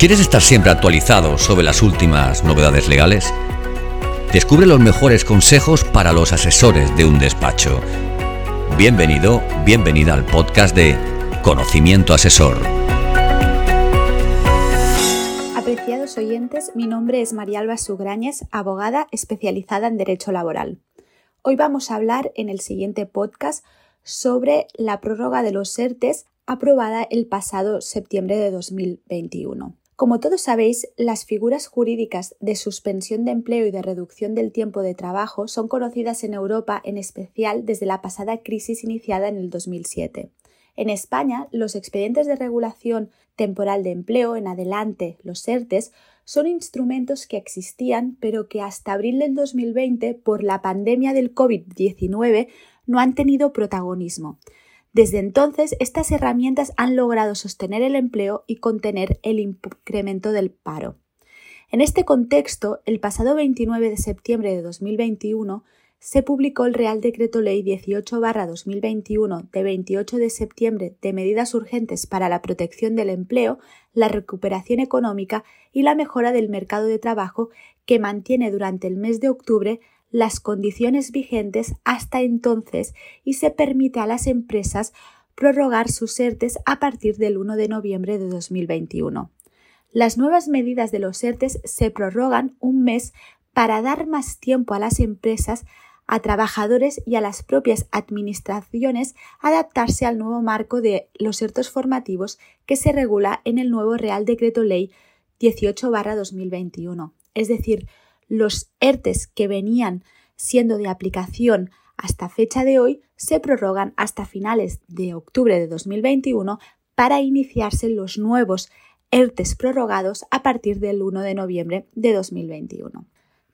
¿Quieres estar siempre actualizado sobre las últimas novedades legales? Descubre los mejores consejos para los asesores de un despacho. Bienvenido, bienvenida al podcast de Conocimiento Asesor. Apreciados oyentes, mi nombre es María Alba Sugrañes, abogada especializada en Derecho Laboral. Hoy vamos a hablar en el siguiente podcast sobre la prórroga de los ERTES aprobada el pasado septiembre de 2021. Como todos sabéis, las figuras jurídicas de suspensión de empleo y de reducción del tiempo de trabajo son conocidas en Europa en especial desde la pasada crisis iniciada en el 2007. En España, los expedientes de regulación temporal de empleo en adelante, los ERTES, son instrumentos que existían pero que hasta abril del 2020, por la pandemia del COVID-19, no han tenido protagonismo. Desde entonces, estas herramientas han logrado sostener el empleo y contener el incremento del paro. En este contexto, el pasado 29 de septiembre de 2021 se publicó el Real Decreto Ley 18-2021 de 28 de septiembre de medidas urgentes para la protección del empleo, la recuperación económica y la mejora del mercado de trabajo que mantiene durante el mes de octubre las condiciones vigentes hasta entonces y se permite a las empresas prorrogar sus ERTES a partir del 1 de noviembre de 2021. Las nuevas medidas de los ERTES se prorrogan un mes para dar más tiempo a las empresas, a trabajadores y a las propias administraciones adaptarse al nuevo marco de los ERTES formativos que se regula en el nuevo Real Decreto Ley 18-2021. Es decir, los ERTES que venían siendo de aplicación hasta fecha de hoy se prorrogan hasta finales de octubre de 2021 para iniciarse los nuevos ERTES prorrogados a partir del 1 de noviembre de 2021.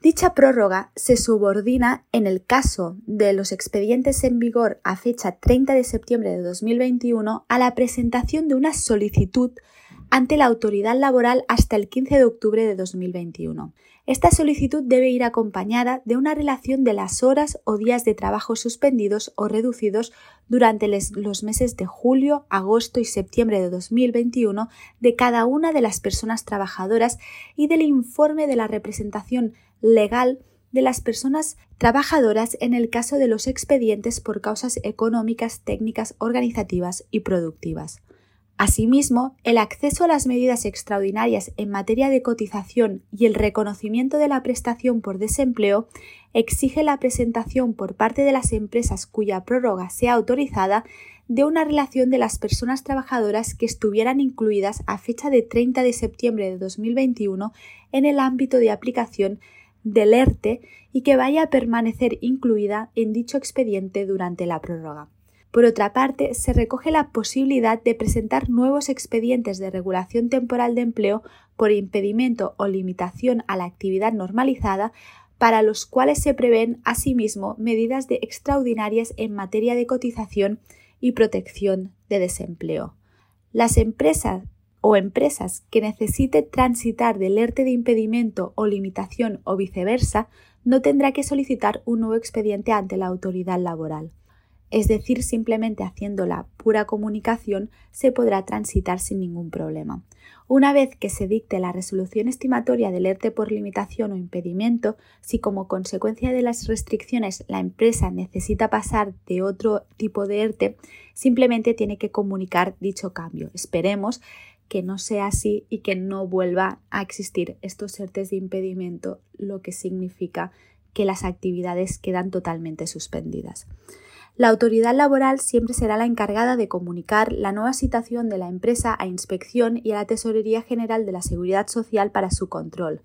Dicha prórroga se subordina en el caso de los expedientes en vigor a fecha 30 de septiembre de 2021 a la presentación de una solicitud ante la autoridad laboral hasta el 15 de octubre de 2021. Esta solicitud debe ir acompañada de una relación de las horas o días de trabajo suspendidos o reducidos durante los meses de julio, agosto y septiembre de 2021 de cada una de las personas trabajadoras y del informe de la representación legal de las personas trabajadoras en el caso de los expedientes por causas económicas, técnicas, organizativas y productivas. Asimismo, el acceso a las medidas extraordinarias en materia de cotización y el reconocimiento de la prestación por desempleo exige la presentación por parte de las empresas cuya prórroga sea autorizada de una relación de las personas trabajadoras que estuvieran incluidas a fecha de 30 de septiembre de 2021 en el ámbito de aplicación del ERTE y que vaya a permanecer incluida en dicho expediente durante la prórroga. Por otra parte, se recoge la posibilidad de presentar nuevos expedientes de regulación temporal de empleo por impedimento o limitación a la actividad normalizada para los cuales se prevén asimismo medidas extraordinarias en materia de cotización y protección de desempleo. Las empresas o empresas que necesite transitar del ERTE de impedimento o limitación o viceversa no tendrá que solicitar un nuevo expediente ante la autoridad laboral es decir, simplemente haciendo la pura comunicación se podrá transitar sin ningún problema. Una vez que se dicte la resolución estimatoria del ERTE por limitación o impedimento, si como consecuencia de las restricciones la empresa necesita pasar de otro tipo de ERTE, simplemente tiene que comunicar dicho cambio. Esperemos que no sea así y que no vuelva a existir estos ERTES de impedimento, lo que significa que las actividades quedan totalmente suspendidas. La autoridad laboral siempre será la encargada de comunicar la nueva situación de la empresa a Inspección y a la Tesorería General de la Seguridad Social para su control.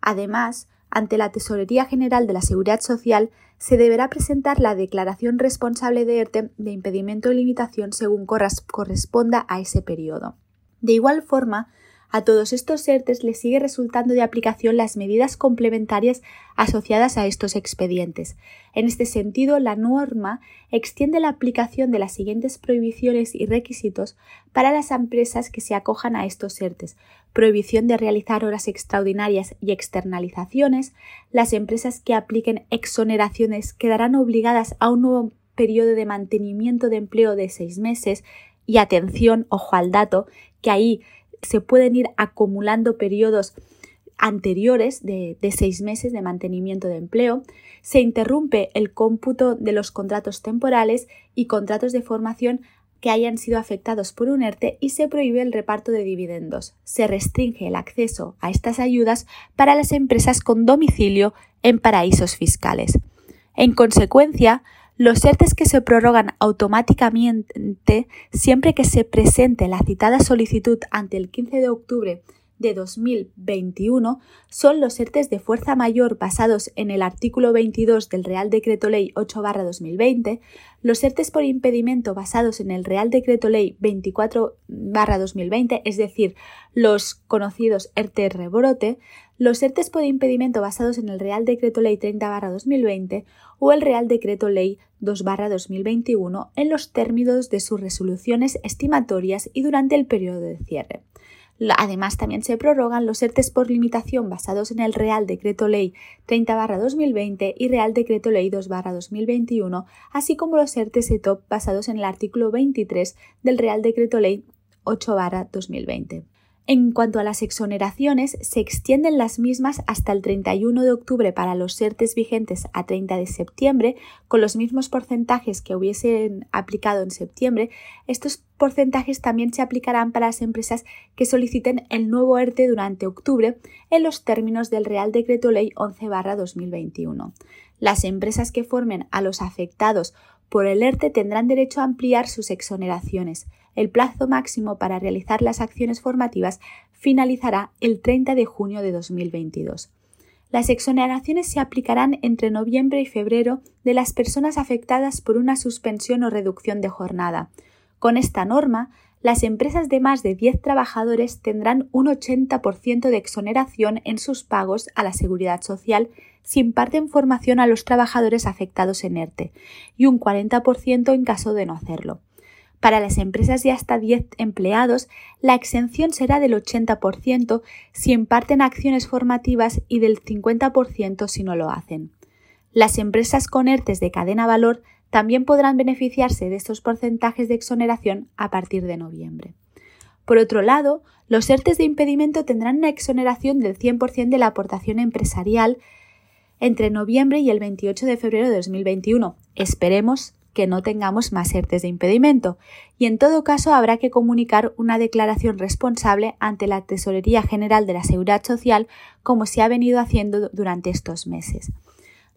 Además, ante la Tesorería General de la Seguridad Social se deberá presentar la declaración responsable de ERTE de impedimento o limitación según corresponda a ese periodo. De igual forma, a todos estos ERTES les sigue resultando de aplicación las medidas complementarias asociadas a estos expedientes. En este sentido, la norma extiende la aplicación de las siguientes prohibiciones y requisitos para las empresas que se acojan a estos ERTES. Prohibición de realizar horas extraordinarias y externalizaciones. Las empresas que apliquen exoneraciones quedarán obligadas a un nuevo periodo de mantenimiento de empleo de seis meses. Y atención, ojo al dato, que ahí se pueden ir acumulando periodos anteriores de, de, seis meses de mantenimiento de empleo, se interrumpe el cómputo de los contratos temporales y contratos de formación que hayan sido afectados por un ERTE y se prohíbe el reparto de dividendos. Se restringe el acceso a estas ayudas para las empresas con domicilio en paraísos fiscales. En consecuencia, los ERTES que se prorrogan automáticamente siempre que se presente la citada solicitud ante el 15 de octubre de 2021 son los ERTES de fuerza mayor basados en el artículo 22 del Real Decreto Ley 8-2020, los ERTES por impedimento basados en el Real Decreto Ley 24-2020, es decir, los conocidos ERTE rebrote, los ERTES por impedimento basados en el Real Decreto Ley 30-2020 o el Real Decreto Ley 2-2021 en los términos de sus resoluciones estimatorias y durante el periodo de cierre. Además, también se prorrogan los ERTES por limitación basados en el Real Decreto Ley 30-2020 y Real Decreto Ley 2-2021, así como los ERTES ETOP basados en el artículo 23 del Real Decreto Ley 8-2020. En cuanto a las exoneraciones, se extienden las mismas hasta el 31 de octubre para los ERTES vigentes a 30 de septiembre, con los mismos porcentajes que hubiesen aplicado en septiembre. Estos porcentajes también se aplicarán para las empresas que soliciten el nuevo ERTE durante octubre en los términos del Real Decreto Ley 11-2021. Las empresas que formen a los afectados por el ERTE tendrán derecho a ampliar sus exoneraciones. El plazo máximo para realizar las acciones formativas finalizará el 30 de junio de 2022. Las exoneraciones se aplicarán entre noviembre y febrero de las personas afectadas por una suspensión o reducción de jornada. Con esta norma, las empresas de más de 10 trabajadores tendrán un 80% de exoneración en sus pagos a la seguridad social si imparten formación a los trabajadores afectados en ERTE y un 40% en caso de no hacerlo. Para las empresas de hasta 10 empleados, la exención será del 80% si imparten acciones formativas y del 50% si no lo hacen. Las empresas con ERTES de cadena valor también podrán beneficiarse de estos porcentajes de exoneración a partir de noviembre. Por otro lado, los ERTES de impedimento tendrán una exoneración del 100% de la aportación empresarial entre noviembre y el 28 de febrero de 2021. Esperemos que no tengamos más ERTES de impedimento y en todo caso habrá que comunicar una declaración responsable ante la Tesorería General de la Seguridad Social como se ha venido haciendo durante estos meses.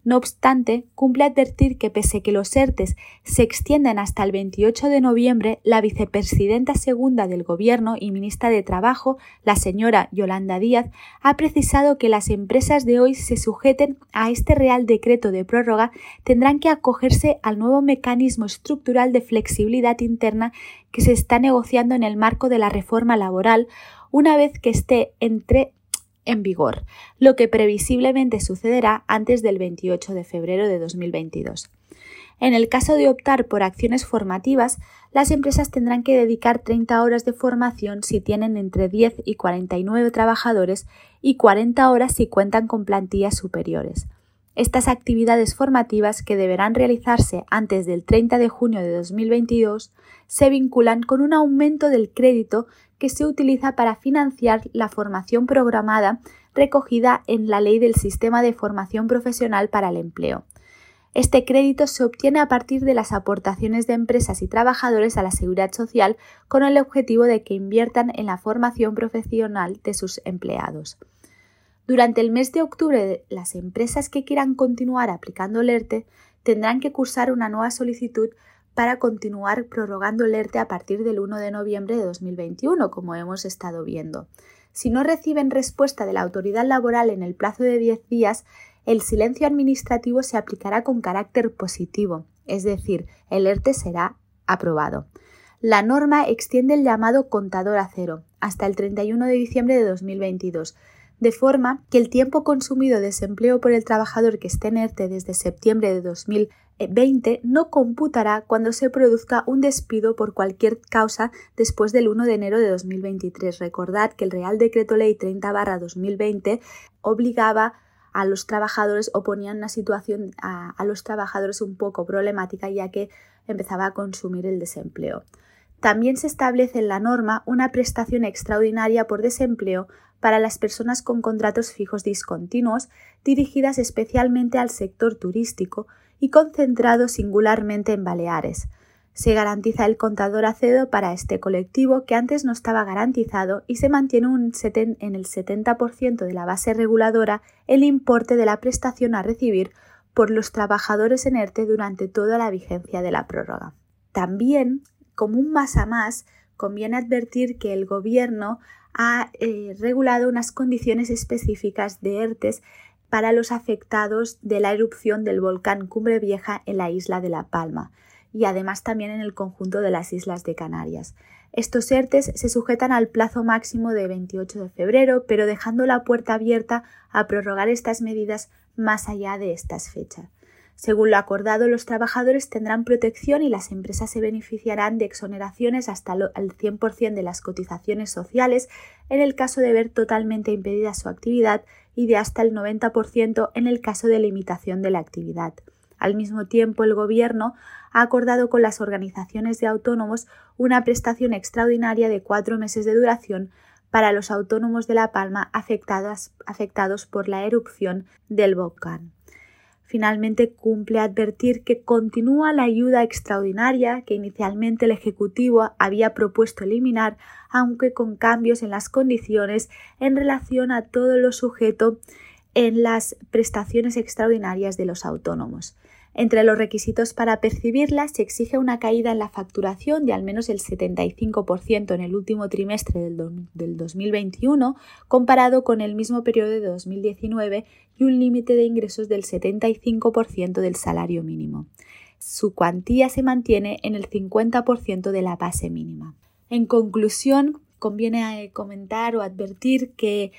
No obstante, cumple advertir que pese que los ERTES se extienden hasta el 28 de noviembre, la vicepresidenta segunda del Gobierno y ministra de Trabajo, la señora Yolanda Díaz, ha precisado que las empresas de hoy se sujeten a este Real Decreto de prórroga tendrán que acogerse al nuevo mecanismo estructural de flexibilidad interna que se está negociando en el marco de la reforma laboral una vez que esté entre en vigor, lo que previsiblemente sucederá antes del 28 de febrero de 2022. En el caso de optar por acciones formativas, las empresas tendrán que dedicar 30 horas de formación si tienen entre 10 y 49 trabajadores y 40 horas si cuentan con plantillas superiores. Estas actividades formativas, que deberán realizarse antes del 30 de junio de 2022, se vinculan con un aumento del crédito que se utiliza para financiar la formación programada recogida en la Ley del Sistema de Formación Profesional para el Empleo. Este crédito se obtiene a partir de las aportaciones de empresas y trabajadores a la seguridad social con el objetivo de que inviertan en la formación profesional de sus empleados. Durante el mes de octubre, las empresas que quieran continuar aplicando el ERTE tendrán que cursar una nueva solicitud para continuar prorrogando el ERTE a partir del 1 de noviembre de 2021, como hemos estado viendo. Si no reciben respuesta de la autoridad laboral en el plazo de 10 días, el silencio administrativo se aplicará con carácter positivo, es decir, el ERTE será aprobado. La norma extiende el llamado contador a cero hasta el 31 de diciembre de 2022, de forma que el tiempo consumido de desempleo por el trabajador que esté en ERTE desde septiembre de 2020 no computará cuando se produzca un despido por cualquier causa después del 1 de enero de 2023. Recordad que el Real Decreto Ley 30-2020 obligaba a los trabajadores o ponía una situación a, a los trabajadores un poco problemática ya que empezaba a consumir el desempleo. También se establece en la norma una prestación extraordinaria por desempleo para las personas con contratos fijos discontinuos dirigidas especialmente al sector turístico y concentrados singularmente en Baleares. Se garantiza el contador acedo para este colectivo que antes no estaba garantizado y se mantiene un en el 70% de la base reguladora el importe de la prestación a recibir por los trabajadores en ERTE durante toda la vigencia de la prórroga. También como un más a más, conviene advertir que el Gobierno ha eh, regulado unas condiciones específicas de ERTES para los afectados de la erupción del volcán Cumbre Vieja en la isla de La Palma y además también en el conjunto de las islas de Canarias. Estos ERTES se sujetan al plazo máximo de 28 de febrero, pero dejando la puerta abierta a prorrogar estas medidas más allá de estas fechas. Según lo acordado, los trabajadores tendrán protección y las empresas se beneficiarán de exoneraciones hasta el 100% de las cotizaciones sociales en el caso de ver totalmente impedida su actividad y de hasta el 90% en el caso de limitación de la actividad. Al mismo tiempo, el Gobierno ha acordado con las organizaciones de autónomos una prestación extraordinaria de cuatro meses de duración para los autónomos de La Palma afectados por la erupción del volcán. Finalmente cumple advertir que continúa la ayuda extraordinaria que inicialmente el Ejecutivo había propuesto eliminar, aunque con cambios en las condiciones en relación a todo lo sujeto en las prestaciones extraordinarias de los autónomos. Entre los requisitos para percibirlas se exige una caída en la facturación de al menos el 75% en el último trimestre del, 2021 comparado con el mismo periodo de 2019 y un límite de ingresos del 75% del salario mínimo. Su cuantía se mantiene en el 50% de la base mínima. En conclusión, conviene eh, comentar o advertir que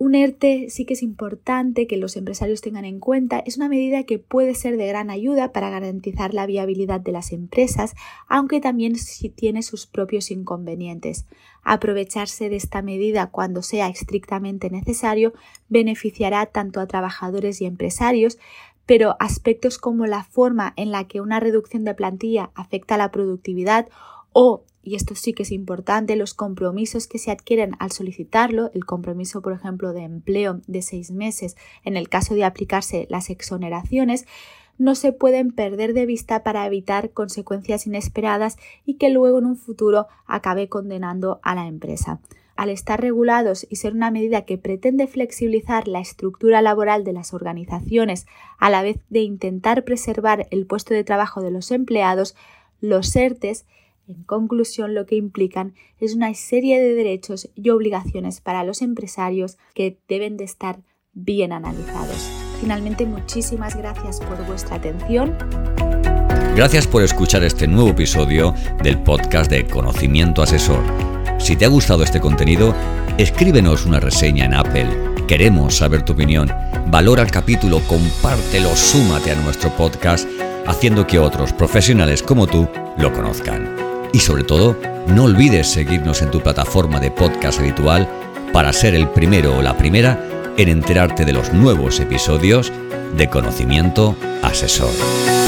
un ERTE sí que es importante que los empresarios tengan en cuenta. Es una medida que puede ser de gran ayuda para garantizar la viabilidad de las empresas, aunque también tiene sus propios inconvenientes. Aprovecharse de esta medida cuando sea estrictamente necesario beneficiará tanto a trabajadores y empresarios, pero aspectos como la forma en la que una reducción de plantilla afecta a la productividad o y esto sí que es importante, los compromisos que se adquieren al solicitarlo, el compromiso, por ejemplo, de empleo de seis meses en el caso de aplicarse las exoneraciones, no se pueden perder de vista para evitar consecuencias inesperadas y que luego en un futuro acabe condenando a la empresa. Al estar regulados y ser una medida que pretende flexibilizar la estructura laboral de las organizaciones a la vez de intentar preservar el puesto de trabajo de los empleados, los ERTES en conclusión, lo que implican es una serie de derechos y obligaciones para los empresarios que deben de estar bien analizados. Finalmente, muchísimas gracias por vuestra atención. Gracias por escuchar este nuevo episodio del podcast de Conocimiento Asesor. Si te ha gustado este contenido, escríbenos una reseña en Apple. Queremos saber tu opinión. Valora el capítulo, compártelo, súmate a nuestro podcast, haciendo que otros profesionales como tú lo conozcan. Y sobre todo, no olvides seguirnos en tu plataforma de podcast habitual para ser el primero o la primera en enterarte de los nuevos episodios de Conocimiento Asesor.